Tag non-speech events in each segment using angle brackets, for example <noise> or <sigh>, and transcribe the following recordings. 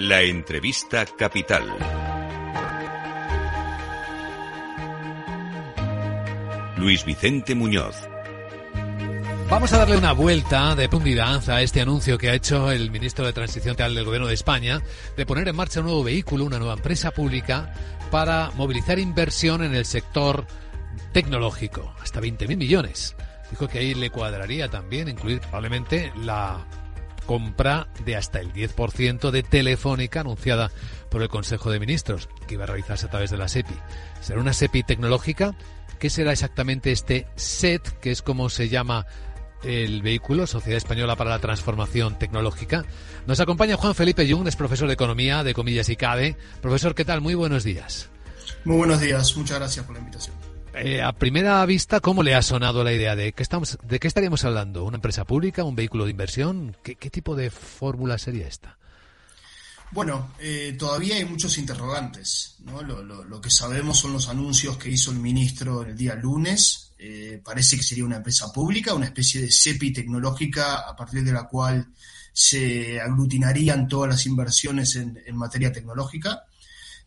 La entrevista capital. Luis Vicente Muñoz. Vamos a darle una vuelta de profundidad a este anuncio que ha hecho el ministro de Transición Real del Gobierno de España de poner en marcha un nuevo vehículo, una nueva empresa pública para movilizar inversión en el sector tecnológico, hasta 20.000 millones. Dijo que ahí le cuadraría también incluir probablemente la compra de hasta el 10% de Telefónica anunciada por el Consejo de Ministros, que iba a realizarse a través de la SEPI. ¿Será una SEPI tecnológica? ¿Qué será exactamente este SET, que es como se llama el vehículo, Sociedad Española para la Transformación Tecnológica? Nos acompaña Juan Felipe Jung, es profesor de Economía de Comillas y CADE. Profesor, ¿qué tal? Muy buenos días. Muy buenos días, muchas gracias por la invitación. Eh, a primera vista, ¿cómo le ha sonado la idea de qué estamos, de qué estaríamos hablando? ¿Una empresa pública, un vehículo de inversión? ¿Qué, tipo de fórmula sería esta? Bueno, eh, todavía hay muchos interrogantes. ¿no? Lo, que sabemos son los anuncios que hizo el ministro el día lunes. Eh, parece que sería una empresa pública, una especie de CEPI tecnológica a partir de la cual se aglutinarían todas las inversiones en, en materia tecnológica.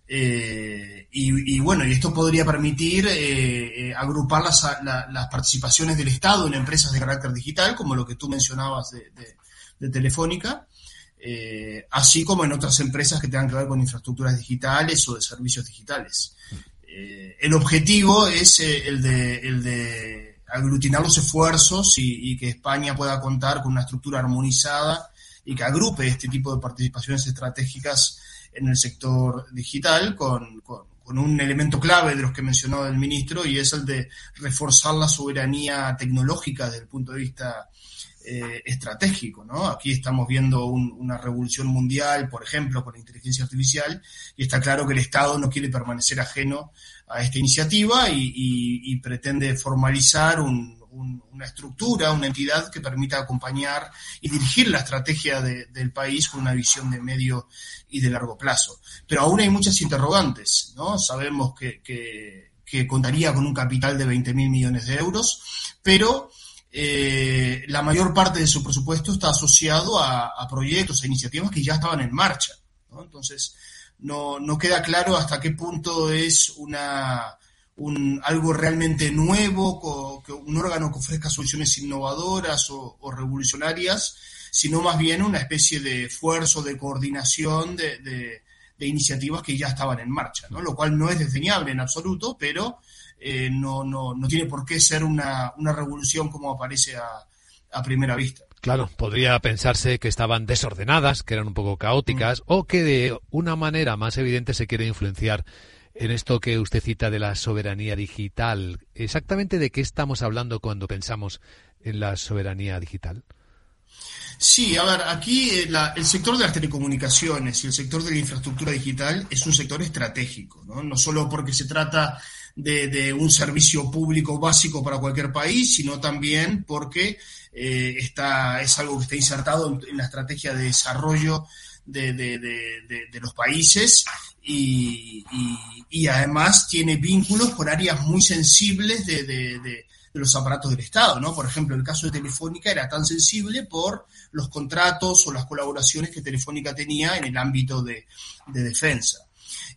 Eh, y, bueno, y esto podría permitir eh, eh, agrupar las, las, participaciones del Estado en empresas de carácter digital, como lo que tú mencionabas de, Telefónica, así como en otras empresas que tengan que ver con infraestructuras digitales o de servicios digitales. el objetivo es el de, el, de, aglutinar los esfuerzos y que España pueda contar con una estructura armonizada y que agrupe este tipo de participaciones estratégicas en el sector digital con, con, un elemento clave de los que mencionó el ministro y es el de reforzar la soberanía tecnológica desde el punto de vista eh, estratégico. ¿no? Aquí estamos viendo una revolución mundial, por ejemplo, con la inteligencia artificial, y está claro que el Estado no quiere permanecer ajeno a esta iniciativa y pretende formalizar un, una estructura, una entidad que permita acompañar y dirigir la estrategia del país con una visión de medio y de largo plazo. Pero aún hay muchas interrogantes, ¿no? Sabemos que, contaría con un capital de 20 mil millones de euros, pero eh, la mayor parte de su presupuesto está asociado a, proyectos, e iniciativas que ya estaban en marcha. Entonces, no, no queda claro hasta qué punto es una un, algo realmente nuevo, que un órgano que ofrezca soluciones innovadoras o, revolucionarias, sino más bien una especie de esfuerzo de coordinación de, iniciativas que ya estaban en marcha, ¿no? lo cual no es desdeñable en absoluto, pero eh, no, no, no, tiene por qué ser una, una revolución como aparece a, a primera vista. Claro, podría pensarse que estaban desordenadas, que eran un poco caóticas, mm. o que de una manera más evidente se quiere influenciar en esto que usted cita de la soberanía digital. ¿Exactamente de qué estamos hablando cuando pensamos en la soberanía digital? Sí, a ver, aquí eh, el sector de las telecomunicaciones y el sector de la infraestructura digital es un sector estratégico, no, no solo porque se trata de, un servicio público básico para cualquier país, sino también porque eh, está, es algo que está insertado en, la estrategia de desarrollo de, de los países y, y, además tiene vínculos con áreas muy sensibles de, de, los aparatos del Estado, ¿no? Por ejemplo, el caso de Telefónica era tan sensible por los contratos o las colaboraciones que Telefónica tenía en el ámbito de, defensa.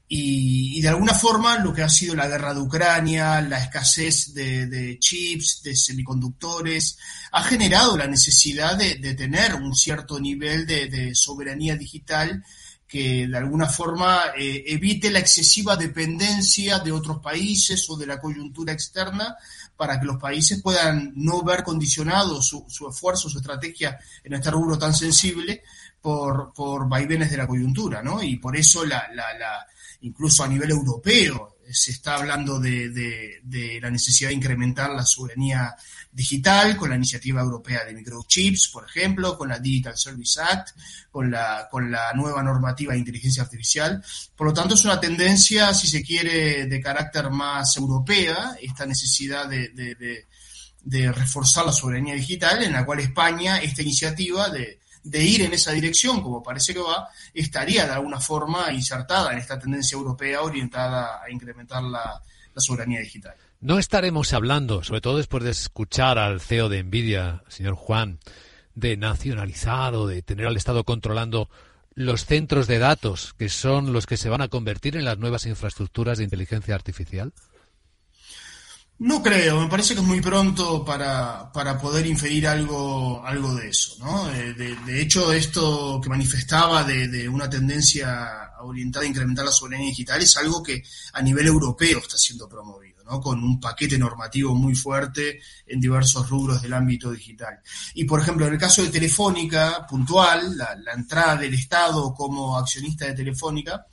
Y, de alguna forma lo que ha sido la guerra de Ucrania, la escasez de, chips, de semiconductores, ha generado la necesidad de, tener un cierto nivel de, soberanía digital que de alguna forma eh, evite la excesiva dependencia de otros países o de la coyuntura externa para que los países puedan no ver condicionado su, esfuerzo, su estrategia en este rubro tan sensible por, por vaivenes de la coyuntura, ¿no? Y por eso la, la, la incluso a nivel europeo se está hablando de, de, la necesidad de incrementar la soberanía digital con la iniciativa europea de microchips, por ejemplo, con la Digital Service Act, con la, con la nueva normativa de inteligencia artificial. Por lo tanto, es una tendencia, si se quiere, de carácter más europea, esta necesidad de, de reforzar la soberanía digital, en la cual España, esta iniciativa de de ir en esa dirección, como parece que va, estaría de alguna forma insertada en esta tendencia europea orientada a incrementar la, soberanía digital. No estaremos hablando, sobre todo después de escuchar al CEO de Nvidia, señor Juan, de nacionalizar o de tener al Estado controlando los centros de datos, que son los que se van a convertir en las nuevas infraestructuras de inteligencia artificial? No creo, me parece que es muy pronto para, para poder inferir algo, algo de eso. ¿no? De, hecho, esto que manifestaba de, de, una tendencia orientada a incrementar la soberanía digital es algo que a nivel europeo está siendo promovido, ¿no? con un paquete normativo muy fuerte en diversos rubros del ámbito digital. Y, por ejemplo, en el caso de Telefónica, puntual, la, la entrada del Estado como accionista de Telefónica,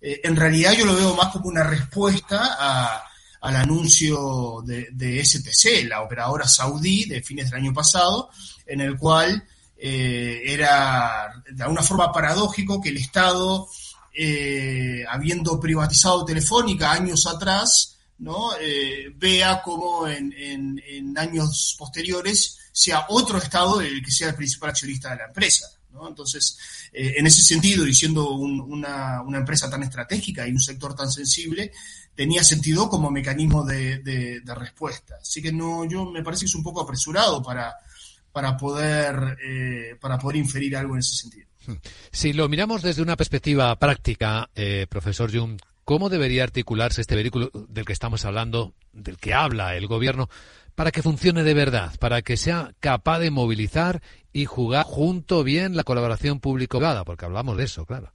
eh, en realidad yo lo veo más como una respuesta a al anuncio de, STC, la operadora saudí de fines del año pasado, en el cual eh, era de alguna forma paradójico que el Estado, eh, habiendo privatizado Telefónica años atrás, ¿no? Eh, vea como en, en, en, años posteriores sea otro Estado el que sea el principal accionista de la empresa. Entonces, eh, en ese sentido, y siendo un, una, empresa tan estratégica y un sector tan sensible, tenía sentido como mecanismo de, respuesta. Así que no, yo me parece que es un poco apresurado para, para, poder, eh, para poder inferir algo en ese sentido. Si lo miramos desde una perspectiva práctica, eh, profesor Jung, ¿cómo debería articularse este vehículo del que estamos hablando, del que habla el gobierno, para que funcione de verdad, para que sea capaz de movilizar y jugar junto bien la colaboración público-privada? Porque hablamos de eso, claro.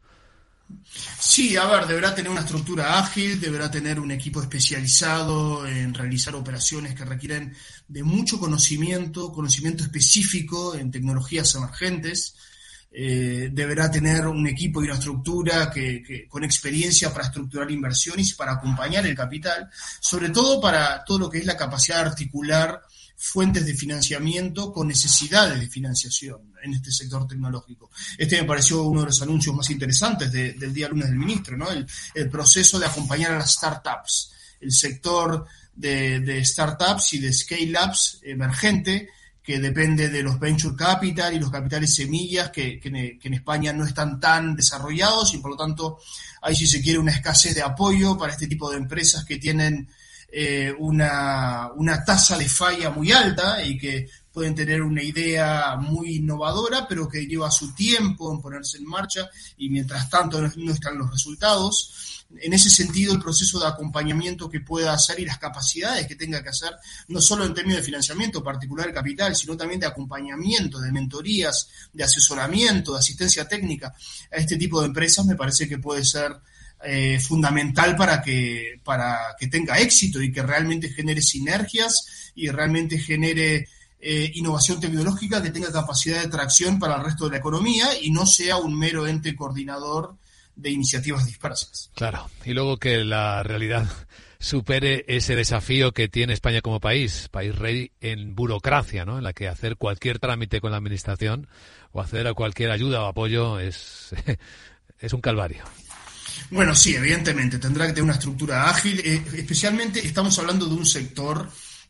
Sí, a ver, deberá tener una estructura ágil, deberá tener un equipo especializado en realizar operaciones que requieren de mucho conocimiento, conocimiento específico en tecnologías emergentes. Eh, deberá tener un equipo y una estructura que, con experiencia para estructurar inversiones y para acompañar el capital, sobre todo para todo lo que es la capacidad de articular fuentes de financiamiento con necesidades de financiación en este sector tecnológico. Este me pareció uno de los anuncios más interesantes de, del día lunes del ministro, ¿no? El, el, proceso de acompañar a las startups, el sector de, de startups y de scale-ups emergente que depende de los venture capital y los capitales semillas que, en España no están tan desarrollados y por lo tanto hay si se quiere una escasez de apoyo para este tipo de empresas que tienen eh, una, una tasa de falla muy alta y que pueden tener una idea muy innovadora, pero que lleva su tiempo en ponerse en marcha y mientras tanto no están los resultados. En ese sentido, el proceso de acompañamiento que pueda hacer y las capacidades que tenga que hacer, no solo en términos de financiamiento particular capital, sino también de acompañamiento, de mentorías, de asesoramiento, de asistencia técnica a este tipo de empresas, me parece que puede ser eh, fundamental para que, para que tenga éxito y que realmente genere sinergias y realmente genere eh, innovación tecnológica que tenga capacidad de tracción para el resto de la economía y no sea un mero ente coordinador de iniciativas dispersas. Claro, y luego que la realidad <laughs> supere ese desafío que tiene España como país, país rey en burocracia, ¿no? En la que hacer cualquier trámite con la administración o acceder a cualquier ayuda o apoyo es, <laughs> es un calvario. Bueno, sí, evidentemente, tendrá que tener una estructura ágil, eh, especialmente estamos hablando de un sector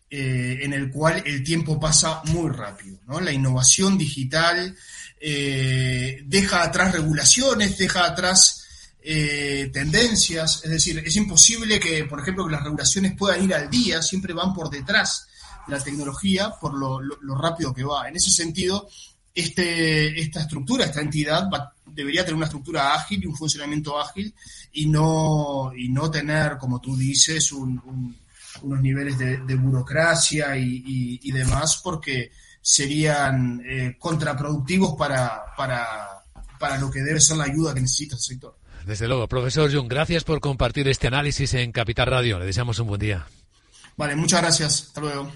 eh, en el cual el tiempo pasa muy rápido, ¿no? La innovación digital eh, deja atrás regulaciones, deja atrás tendencias, es decir, es imposible que, por ejemplo, que las regulaciones puedan ir al día, siempre van por detrás de la tecnología por lo, rápido que va. En ese sentido, este, esta estructura, esta entidad debería tener una estructura ágil y un funcionamiento ágil y no, y no tener, como tú dices, un, un, unos niveles de, burocracia y, demás porque serían eh, contraproductivos para, para, para lo que debe ser la ayuda que necesita el sector. Desde luego, profesor Jung, gracias por compartir este análisis en Capital Radio. Le deseamos un buen día. Vale, muchas gracias. Hasta luego.